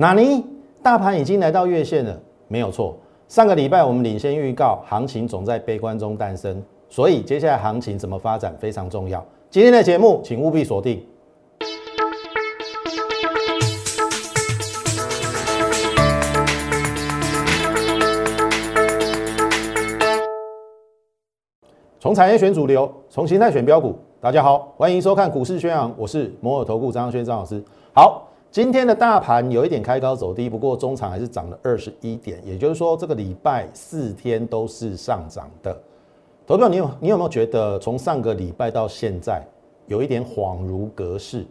哪尼？大盘已经来到月线了，没有错。上个礼拜我们领先预告，行情总在悲观中诞生，所以接下来行情怎么发展非常重要。今天的节目，请务必锁定。从产业选主流，从形态选标股。大家好，欢迎收看股市宣扬，我是摩尔投顾张轩张老师。好。今天的大盘有一点开高走低，不过中场还是涨了二十一点，也就是说这个礼拜四天都是上涨的。投票，你有你有没有觉得从上个礼拜到现在有一点恍如隔世，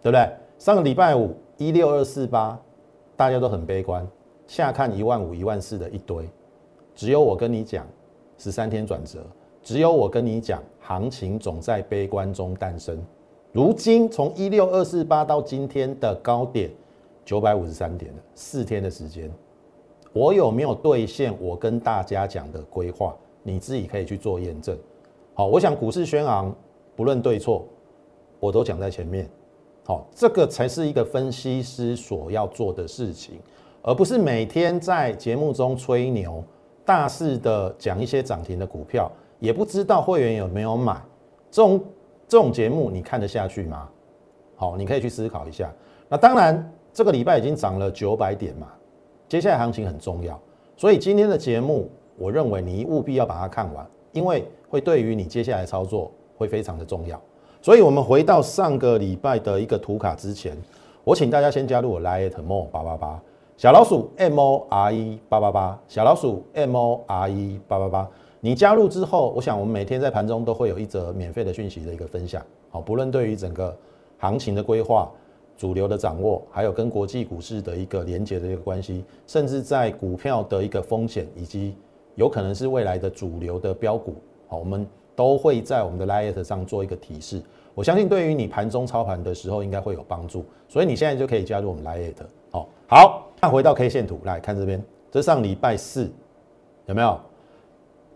对不对？上个礼拜五一六二四八，大家都很悲观，下看一万五一万四的一堆，只有我跟你讲十三天转折，只有我跟你讲行情总在悲观中诞生。如今从一六二四八到今天的高点九百五十三点了，四天的时间，我有没有兑现我跟大家讲的规划？你自己可以去做验证。好，我想股市轩昂不论对错，我都讲在前面。好，这个才是一个分析师所要做的事情，而不是每天在节目中吹牛，大肆的讲一些涨停的股票，也不知道会员有没有买这种。这种节目你看得下去吗？好，你可以去思考一下。那当然，这个礼拜已经涨了九百点嘛，接下来行情很重要，所以今天的节目，我认为你务必要把它看完，因为会对于你接下来操作会非常的重要。所以，我们回到上个礼拜的一个图卡之前，我请大家先加入我 Lite More 八八八小老鼠 M O R E 八八八小老鼠 M O R E 八八八。你加入之后，我想我们每天在盘中都会有一则免费的讯息的一个分享，好，不论对于整个行情的规划、主流的掌握，还有跟国际股市的一个连接的一个关系，甚至在股票的一个风险，以及有可能是未来的主流的标股，好，我们都会在我们的 Lite 上做一个提示。我相信对于你盘中操盘的时候应该会有帮助，所以你现在就可以加入我们 Lite。好，好，那回到 K 线图来看这边，这上礼拜四有没有？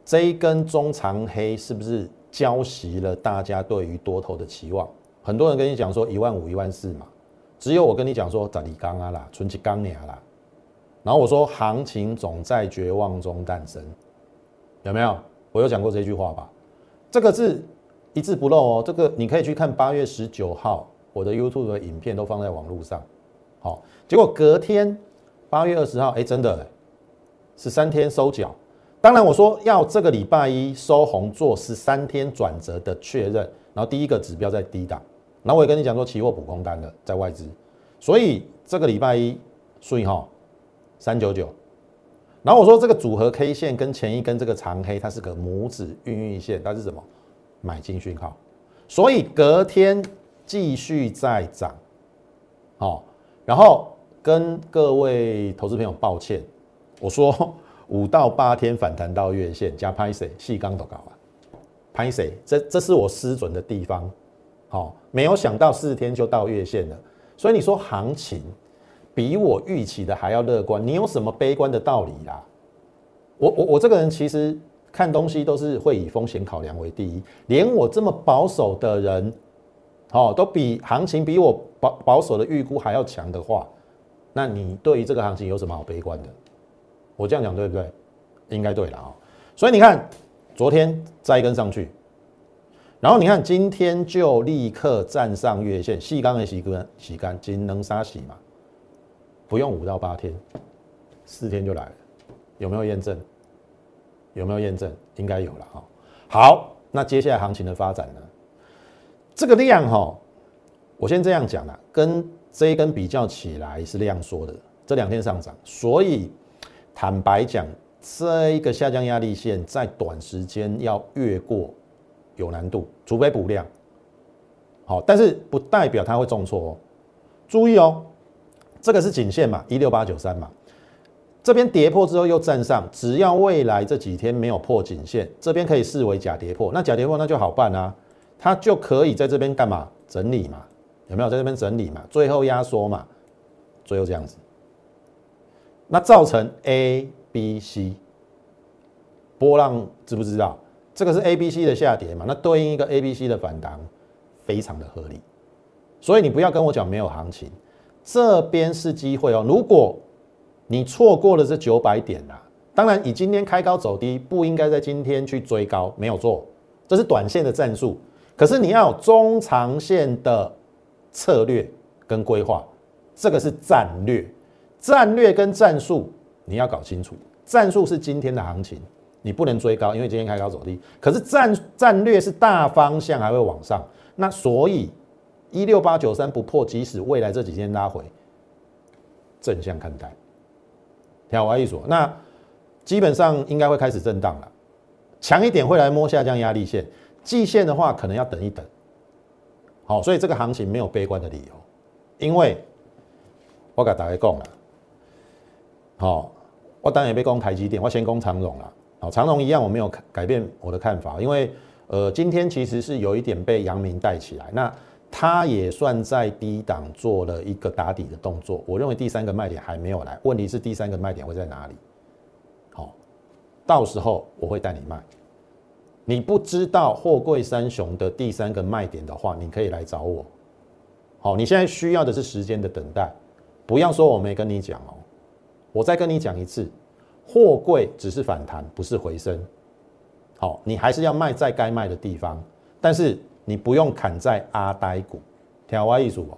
这一根中长黑是不是浇熄了大家对于多头的期望？很多人跟你讲说一万五、一万四嘛，只有我跟你讲说咋里刚啊啦，存起刚年啦。然后我说行情总在绝望中诞生，有没有？我有讲过这句话吧？这个字一字不漏哦。这个你可以去看八月十九号我的 YouTube 的影片都放在网络上。好，结果隔天八月二十号，哎，真的十三天收脚。当然，我说要这个礼拜一收红做十三天转折的确认，然后第一个指标在低档，然后我也跟你讲说期货补空单了，在外资，所以这个礼拜一顺一号三九九，然后我说这个组合 K 线跟前一根这个长黑，它是个拇指孕育线，它是什么买进讯号，所以隔天继续再涨，好，然后跟各位投资朋友抱歉，我说。五到八天反弹到月线加拍谁？细钢都搞啊，拍谁？这这是我失准的地方，好，没有想到四天就到月线了，所以你说行情比我预期的还要乐观，你有什么悲观的道理啦？我我我这个人其实看东西都是会以风险考量为第一，连我这么保守的人，哦，都比行情比我保保守的预估还要强的话，那你对于这个行情有什么好悲观的？我这样讲对不对？应该对了啊。所以你看，昨天再一根上去，然后你看今天就立刻站上月线，细钢的洗干洗干净能杀洗嘛？不用五到八天，四天就来了，有没有验证？有没有验证？应该有了哈。好，那接下来行情的发展呢？这个量哈，我先这样讲了，跟这一根比较起来是量缩的，这两天上涨，所以。坦白讲，这一个下降压力线在短时间要越过有难度，除非补量。好，但是不代表它会重挫哦。注意哦，这个是颈线嘛，一六八九三嘛。这边跌破之后又站上，只要未来这几天没有破颈线，这边可以视为假跌破。那假跌破那就好办啊，它就可以在这边干嘛？整理嘛，有没有在这边整理嘛？最后压缩嘛，最后这样子。那造成 A、B、C 波浪，知不知道？这个是 A、B、C 的下跌嘛？那对应一个 A、B、C 的反弹，非常的合理。所以你不要跟我讲没有行情，这边是机会哦。如果你错过了这九百点啊，当然以今天开高走低，不应该在今天去追高，没有做，这是短线的战术。可是你要有中长线的策略跟规划，这个是战略，战略跟战术你要搞清楚。战术是今天的行情，你不能追高，因为今天开高走低。可是战战略是大方向还会往上，那所以一六八九三不破，即使未来这几天拉回，正向看待。听我意思，那基本上应该会开始震荡了，强一点会来摸下降压力线。季线的话，可能要等一等。好，所以这个行情没有悲观的理由，因为我跟大家讲了，好，我当然也被攻台积电，我先攻长荣了。好，长荣一样，我没有改变我的看法，因为呃，今天其实是有一点被阳明带起来，那它也算在低档做了一个打底的动作。我认为第三个卖点还没有来，问题是第三个卖点会在哪里？好，到时候我会带你卖。你不知道货柜三雄的第三个卖点的话，你可以来找我。好，你现在需要的是时间的等待，不要说我没跟你讲哦。我再跟你讲一次，货柜只是反弹，不是回升。好，你还是要卖在该卖的地方，但是你不用砍在阿呆股，听我意思不？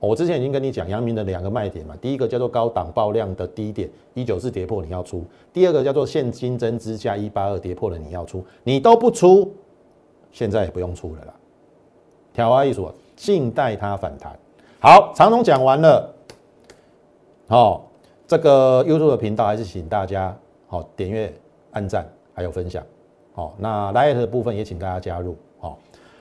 我之前已经跟你讲阳明的两个卖点嘛，第一个叫做高档爆量的低点一九四跌破你要出，第二个叫做现金增资价一八二跌破了你要出，你都不出，现在也不用出了啦。调花艺术，静待它反弹。好，长龙讲完了，好，这个 YouTube 的频道还是请大家好点阅、按赞还有分享。好，那 Light 的部分也请大家加入。好，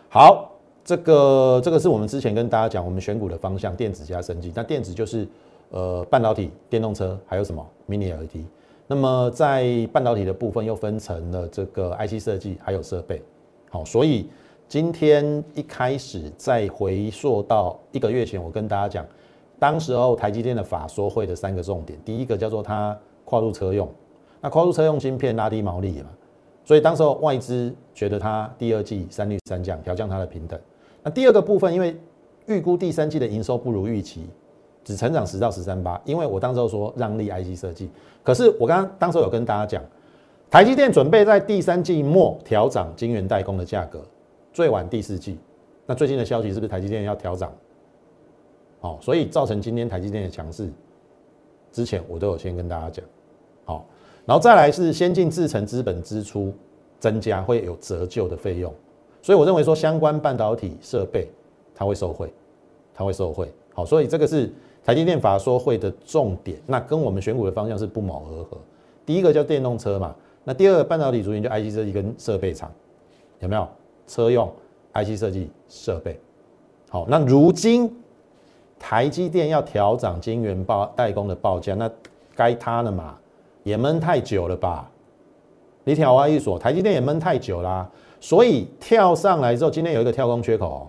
好。这个这个是我们之前跟大家讲，我们选股的方向，电子加升级。那电子就是呃半导体、电动车，还有什么 Mini LED。那么在半导体的部分又分成了这个 IC 设计，还有设备。好，所以今天一开始再回溯到一个月前，我跟大家讲，当时候台积电的法说会的三个重点，第一个叫做它跨入车用，那跨入车用芯片拉低毛利嘛，所以当时候外资觉得它第二季三率三降，调降它的平等。那第二个部分，因为预估第三季的营收不如预期，只成长十到十三八。因为我当时候说让利 IC 设计，可是我刚刚当时有跟大家讲，台积电准备在第三季末调涨晶圆代工的价格，最晚第四季。那最近的消息是不是台积电要调涨？哦，所以造成今天台积电的强势，之前我都有先跟大家讲。好，然后再来是先进制程资本支出增加会有折旧的费用。所以我认为说相关半导体设备它会受惠，它会受惠。好，所以这个是台积电法说会的重点。那跟我们选股的方向是不谋而合。第一个叫电动车嘛，那第二个半导体族群就 IC 设计跟设备厂，有没有？车用 IC 设计设备。好，那如今台积电要调涨晶圆报代工的报价，那该它了嘛？也闷太久了吧？你听我一说，台积电也闷太久啦。所以跳上来之后，今天有一个跳空缺口哦，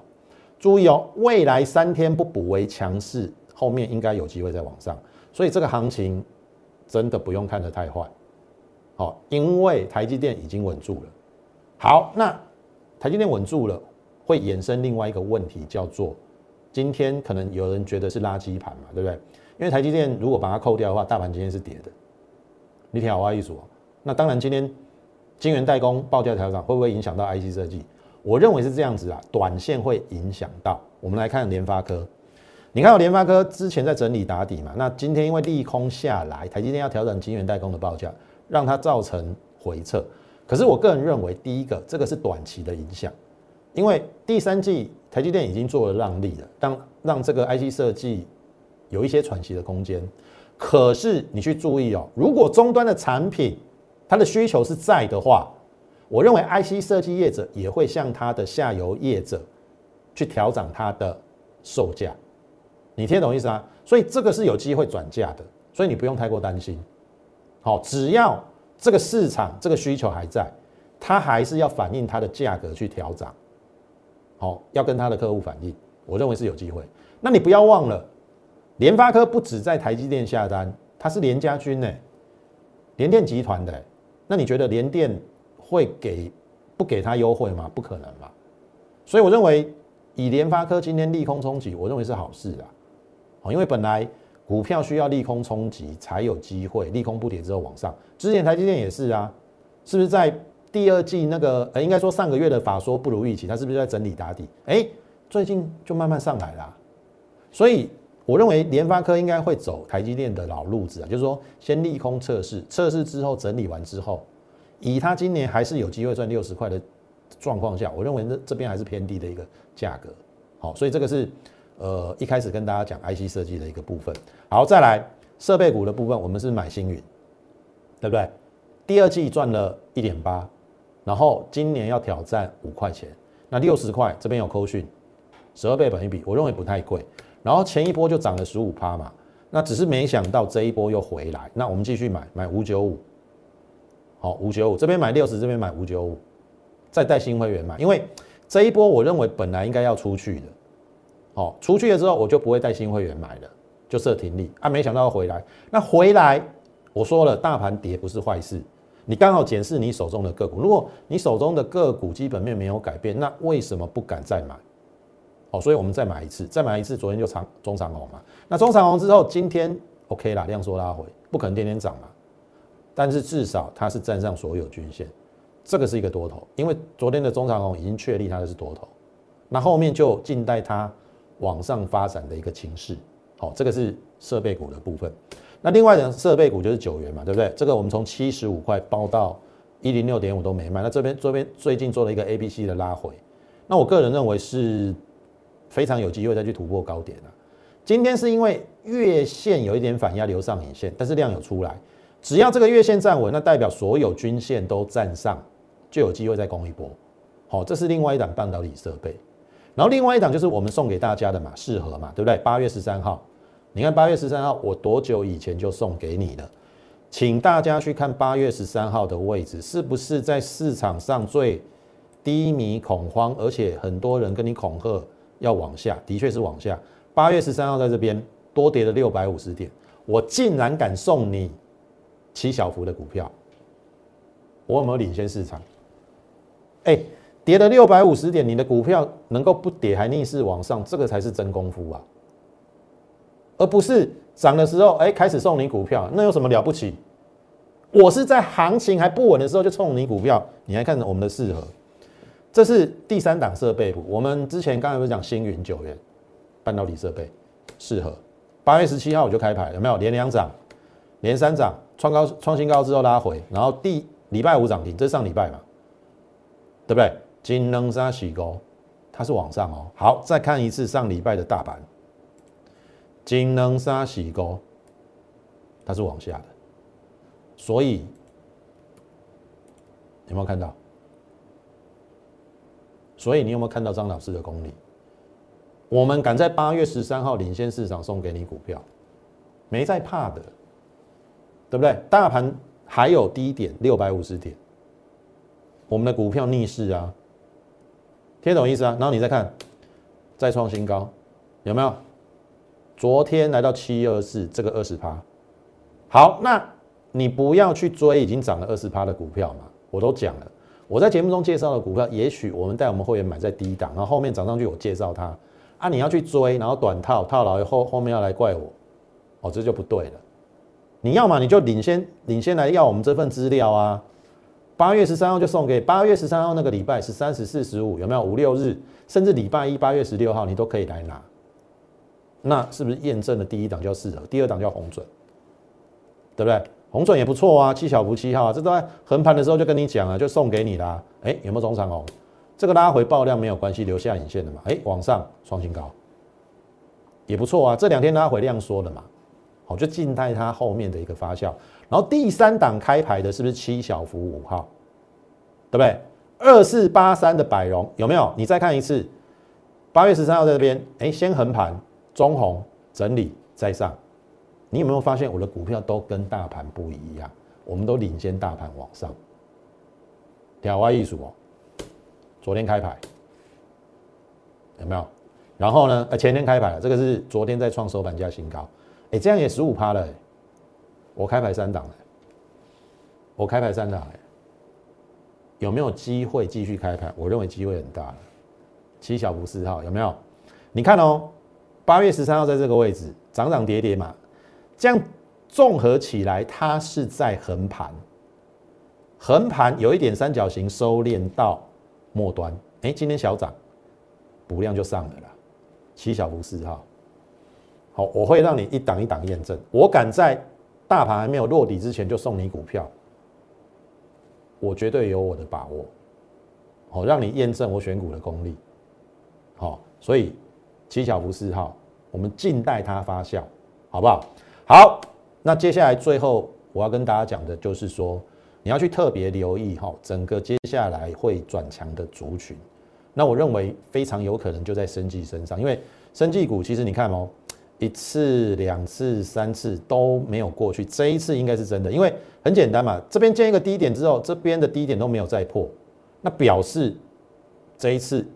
注意哦，未来三天不补为强势，后面应该有机会再往上。所以这个行情真的不用看得太坏，好，因为台积电已经稳住了。好，那台积电稳住了，会衍生另外一个问题，叫做今天可能有人觉得是垃圾盘嘛，对不对？因为台积电如果把它扣掉的话，大盘今天是跌的。你听我意思哦，那当然今天。晶圆代工报价调整会不会影响到 IC 设计？我认为是这样子啊，短线会影响到。我们来看联发科，你看到联发科之前在整理打底嘛？那今天因为利空下来，台积电要调整晶圆代工的报价，让它造成回撤。可是我个人认为，第一个这个是短期的影响，因为第三季台积电已经做了让利了，让让这个 IC 设计有一些喘息的空间。可是你去注意哦，如果终端的产品，它的需求是在的话，我认为 IC 设计业者也会向它的下游业者去调整它的售价，你听懂意思吗？所以这个是有机会转嫁的，所以你不用太过担心。好，只要这个市场这个需求还在，它还是要反映它的价格去调整。好，要跟他的客户反映，我认为是有机会。那你不要忘了，联发科不止在台积电下单，它是联家军呢，联电集团的。那你觉得联电会给不给他优惠吗？不可能吧。所以我认为以联发科今天利空冲击，我认为是好事啊。哦，因为本来股票需要利空冲击才有机会，利空不跌之后往上。之前台积电也是啊，是不是在第二季那个呃，应该说上个月的法说不如预期，它是不是在整理打底？哎，最近就慢慢上来啦。所以我认为联发科应该会走台积电的老路子啊，就是说先利空测试，测试之后整理完之后，以它今年还是有机会赚六十块的状况下，我认为这这边还是偏低的一个价格。好，所以这个是呃一开始跟大家讲 IC 设计的一个部分。好，再来设备股的部分，我们是买星云，对不对？第二季赚了一点八，然后今年要挑战五块钱，那六十块这边有扣讯，十二倍本一比，我认为不太贵。然后前一波就涨了十五趴嘛，那只是没想到这一波又回来，那我们继续买，买五九五，好五九五这边买六十，这边买五九五，再带新会员买，因为这一波我认为本来应该要出去的，好出去了之后我就不会带新会员买了，就设停利啊，没想到要回来，那回来我说了，大盘跌不是坏事，你刚好检视你手中的个股，如果你手中的个股基本面没有改变，那为什么不敢再买？好，所以我们再买一次，再买一次，昨天就长中长红嘛。那中长红之后，今天 OK 啦，量缩拉回，不可能天天涨嘛。但是至少它是站上所有均线，这个是一个多头，因为昨天的中长红已经确立它的是多头。那后面就静待它往上发展的一个情势。好，这个是设备股的部分。那另外的设备股就是九元嘛，对不对？这个我们从七十五块包到一零六点五都没卖。那这边这边最近做了一个 A、B、C 的拉回，那我个人认为是。非常有机会再去突破高点了。今天是因为月线有一点反压留上影线，但是量有出来，只要这个月线站稳，那代表所有均线都站上，就有机会再攻一波。好，这是另外一档半导体设备。然后另外一档就是我们送给大家的嘛，适合嘛，对不对？八月十三号，你看八月十三号我多久以前就送给你了？请大家去看八月十三号的位置，是不是在市场上最低迷恐慌，而且很多人跟你恐吓？要往下，的确是往下。八月十三号在这边多跌了六百五十点，我竟然敢送你七小幅的股票，我有没有领先市场？哎，跌了六百五十点，你的股票能够不跌还逆势往上，这个才是真功夫啊！而不是涨的时候，哎，开始送你股票，那有什么了不起？我是在行情还不稳的时候就送你股票，你还看我们的适合。这是第三档设备股，我们之前刚才不是讲星云九元半导体设备适合，八月十七号我就开牌，有没有连两涨，连三涨，创高创新高之后拉回，然后第礼拜五涨停，这是上礼拜嘛，对不对？金能沙洗高，它是往上哦。好，再看一次上礼拜的大盘，金能沙洗高，它是往下的，所以有没有看到？所以你有没有看到张老师的功力？我们赶在八月十三号领先市场送给你股票，没在怕的，对不对？大盘还有低点六百五十点，我们的股票逆势啊，听懂意思啊？然后你再看，再创新高，有没有？昨天来到七二四，这个二十趴，好，那你不要去追已经涨了二十趴的股票嘛，我都讲了。我在节目中介绍的股票，也许我们带我们会员买在低档，然后后面涨上去，我介绍它。啊，你要去追，然后短套套牢以后后面要来怪我，哦，这就不对了。你要嘛你就领先领先来要我们这份资料啊，八月十三号就送给八月十三号那个礼拜是三十四十五有没有？五六日，甚至礼拜一八月十六号你都可以来拿，那是不是验证了第一档叫四合，第二档叫红准，对不对？红准也不错啊，七小福七号啊，这都在横盘的时候就跟你讲了，就送给你啦。哎，有没有中长红？这个拉回爆量没有关系，留下影线的嘛。哎，往上创新高，也不错啊。这两天拉回量缩的嘛，好，就静待它后面的一个发酵。然后第三档开牌的是不是七小福五号？对不对？二四八三的百荣有没有？你再看一次，八月十三号在这边，哎，先横盘中红整理再上。你有没有发现我的股票都跟大盘不一样？我们都领先大盘往上。挑花艺术哦，昨天开牌有没有？然后呢？呃，前天开牌，这个是昨天在创收盘价新高。哎，这样也十五趴了。我开牌三档了，我开牌三档，有没有机会继续开牌？我认为机会很大了。七小福四号有没有？你看哦，八月十三号在这个位置。涨涨跌跌嘛，这样综合起来，它是在横盘，横盘有一点三角形收敛到末端，哎，今天小涨，补量就上了啦，七小福四号。好，我会让你一档一档验证，我敢在大盘还没有落底之前就送你股票，我绝对有我的把握。好，让你验证我选股的功力。好，所以七小福四号，我们静待它发酵，好不好？好，那接下来最后我要跟大家讲的就是说，你要去特别留意哈，整个接下来会转强的族群。那我认为非常有可能就在生技身上，因为生技股其实你看哦，一次、两次、三次都没有过去，这一次应该是真的，因为很简单嘛，这边建一个低点之后，这边的低点都没有再破，那表示这一次。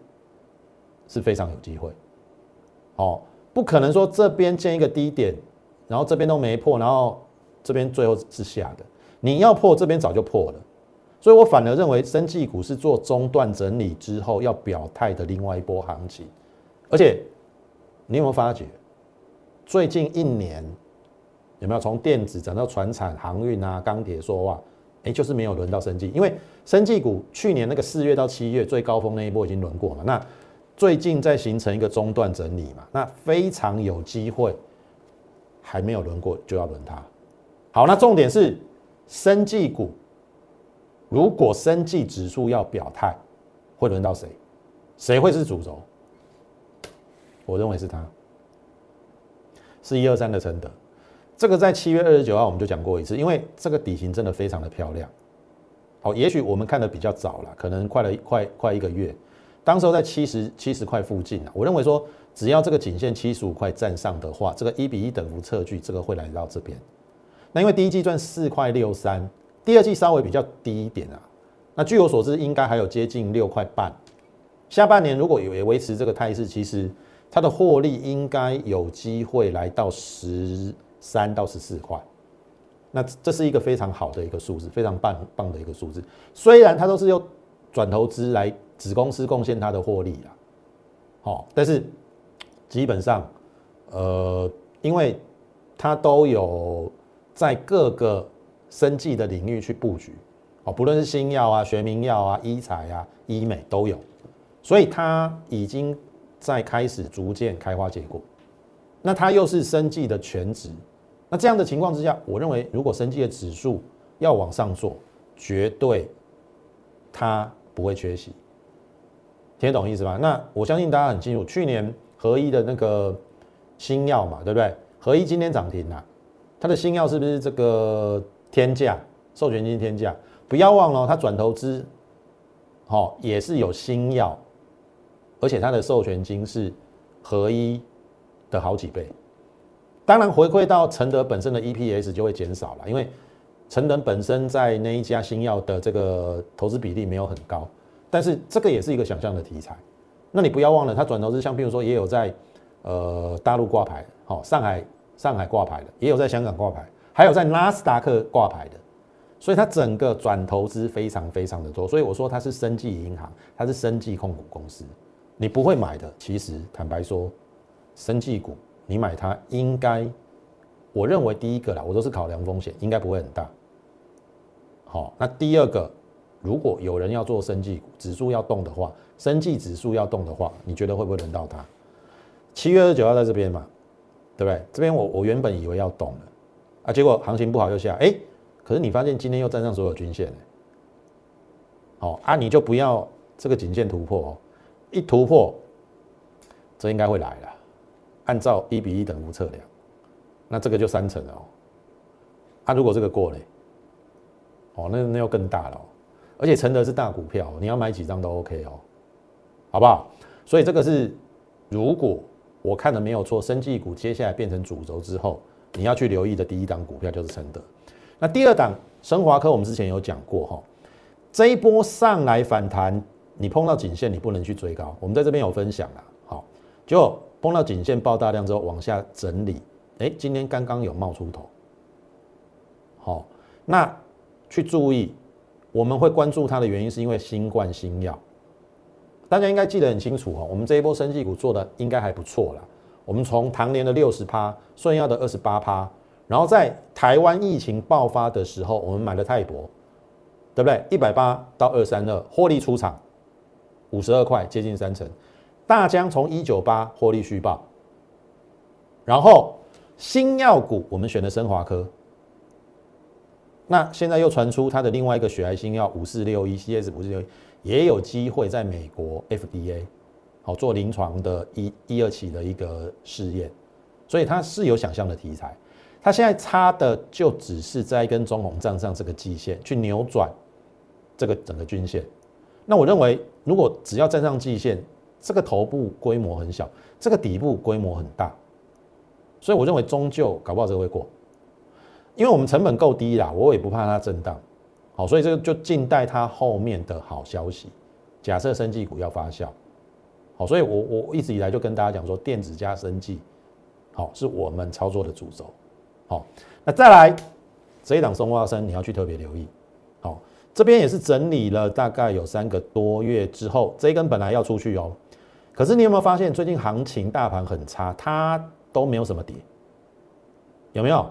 是非常有机会，哦，不可能说这边建一个低点，然后这边都没破，然后这边最后是下的。你要破这边早就破了，所以我反而认为生技股是做中段整理之后要表态的另外一波行情。而且你有没有发觉，最近一年有没有从电子涨到船产、航运啊、钢铁说话？哎，就是没有轮到生技，因为生技股去年那个四月到七月最高峰那一波已经轮过了，那。最近在形成一个中段整理嘛，那非常有机会，还没有轮过就要轮它。好，那重点是生技股，如果生技指数要表态，会轮到谁？谁会是主轴？我认为是它，是一二三的承德。这个在七月二十九号我们就讲过一次，因为这个底型真的非常的漂亮。好，也许我们看的比较早了，可能快了快快一个月。当时候在七十七十块附近啊，我认为说只要这个颈线七十五块站上的话，这个一比一等幅测距，这个会来到这边。那因为第一季赚四块六三，第二季稍微比较低一点啊。那据我所知，应该还有接近六块半。下半年如果有维持这个态势，其实它的获利应该有机会来到十三到十四块。那这是一个非常好的一个数字，非常棒棒的一个数字。虽然它都是用转投资来。子公司贡献它的获利啦，好，但是基本上，呃，因为它都有在各个生计的领域去布局，哦，不论是新药啊、学名药啊、医材啊、医美都有，所以它已经在开始逐渐开花结果。那它又是生计的全职，那这样的情况之下，我认为如果生计的指数要往上做，绝对它不会缺席。听懂意思吧？那我相信大家很清楚，去年合一的那个新药嘛，对不对？合一今天涨停了，它的新药是不是这个天价授权金天价？不要忘了，它转投资，好也是有新药，而且它的授权金是合一的好几倍。当然回馈到承德本身的 EPS 就会减少了，因为承德本身在那一家新药的这个投资比例没有很高。但是这个也是一个想象的题材，那你不要忘了，它转投资像譬如说也有在呃大陆挂牌，好上海上海挂牌的，也有在香港挂牌，还有在纳斯达克挂牌的，所以它整个转投资非常非常的多，所以我说它是生技银行，它是生技控股公司，你不会买的，其实坦白说，生技股你买它应该，我认为第一个啦，我都是考量风险，应该不会很大，好，那第二个。如果有人要做生技，指数要动的话，生技指数要动的话，你觉得会不会轮到它？七月二十九号在这边嘛，对不对？这边我我原本以为要动了啊，结果行情不好又下，哎，可是你发现今天又站上所有均线了，好啊，你就不要这个颈线突破哦，一突破，这应该会来了。按照一比一等幅测量，那这个就三成哦。啊，如果这个过了，哦，那那又更大了。而且承德是大股票，你要买几张都 OK 哦，好不好？所以这个是如果我看的没有错，生技股接下来变成主轴之后，你要去留意的第一档股票就是承德。那第二档升华科，我们之前有讲过哈，这一波上来反弹，你碰到颈线你不能去追高，我们在这边有分享了，好，就碰到颈线爆大量之后往下整理，哎，今天刚刚有冒出头，好，那去注意。我们会关注它的原因，是因为新冠新药，大家应该记得很清楚哦。我们这一波生技股做的应该还不错啦。我们从唐年的六十趴，顺耀的二十八趴，然后在台湾疫情爆发的时候，我们买了泰博，对不对？一百八到二三二，获利出场五十二块，接近三成。大疆从一九八获利续报，然后新药股我们选的升华科，那现在又传出它的另外一个血癌新药五四六一 CS 五四六一也有机会在美国 FDA 好做临床的一一二期的一个试验，所以它是有想象的题材。它现在差的就只是在跟中红站上这个季线去扭转这个整个均线。那我认为，如果只要站上季线，这个头部规模很小，这个底部规模很大，所以我认为终究搞不好这个会过，因为我们成本够低啦，我也不怕它震荡，好，所以这个就静待它后面的好消息。假设生技股要发酵，好，所以我我一直以来就跟大家讲说，电子加生技，好，是我们操作的主轴，好，那再来这一档松花生，你要去特别留意，好，这边也是整理了大概有三个多月之后，这一根本来要出去哦。可是你有没有发现最近行情大盘很差，它都没有什么跌，有没有？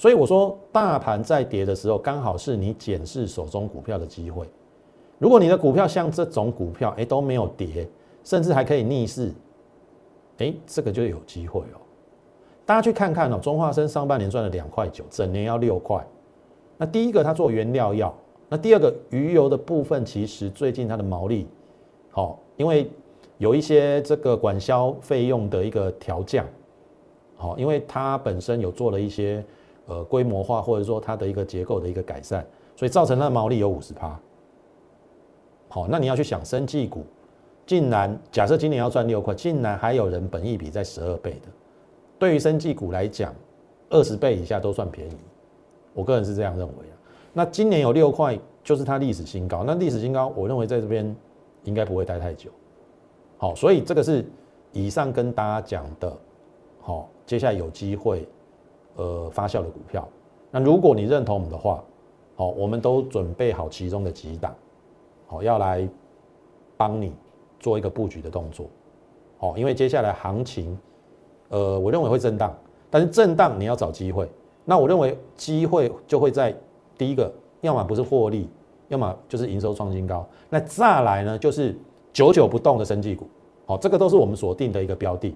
所以我说大盘在跌的时候，刚好是你检视手中股票的机会。如果你的股票像这种股票，哎都没有跌，甚至还可以逆势，哎这个就有机会哦。大家去看看哦，中化生上半年赚了两块九，整年要六块。那第一个它做原料药，那第二个鱼油的部分，其实最近它的毛利好，因为。有一些这个管销费用的一个调降，好，因为它本身有做了一些呃规模化，或者说它的一个结构的一个改善，所以造成它的毛利有五十趴。好，那你要去想，生技股竟然假设今年要赚六块，竟然还有人本益比在十二倍的，对于生技股来讲，二十倍以下都算便宜，我个人是这样认为啊。那今年有六块，就是它历史新高，那历史新高，我认为在这边应该不会待太久。好，所以这个是以上跟大家讲的，好，接下来有机会，呃，发酵的股票。那如果你认同我们的话，好，我们都准备好其中的几档，好，要来帮你做一个布局的动作。好，因为接下来行情，呃，我认为会震荡，但是震荡你要找机会。那我认为机会就会在第一个，要么不是获利，要么就是营收创新高。那再来呢，就是。久久不动的生技股，好，这个都是我们锁定的一个标的。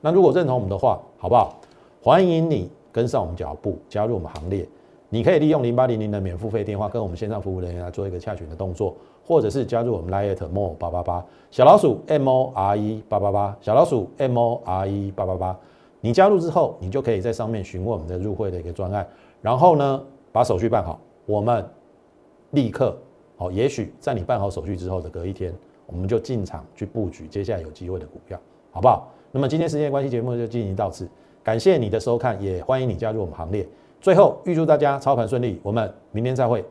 那如果认同我们的话，好不好？欢迎你跟上我们脚步，加入我们行列。你可以利用零八零零的免付费电话跟我们线上服务人员来做一个洽询的动作，或者是加入我们 Lite More 八八八小老鼠 M O R E 八八八小老鼠 M O R E 八八八。你加入之后，你就可以在上面询问我们的入会的一个专案，然后呢，把手续办好，我们立刻好，也许在你办好手续之后的隔一天。我们就进场去布局接下来有机会的股票，好不好？那么今天时间关系，节目就进行到此，感谢你的收看，也欢迎你加入我们行列。最后预祝大家操盘顺利，我们明天再会。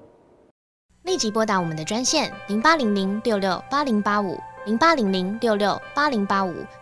立即拨打我们的专线零八零零六六八零八五零八零零六六八零八五